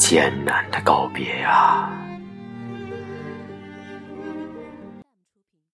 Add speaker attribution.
Speaker 1: 艰难的告别啊。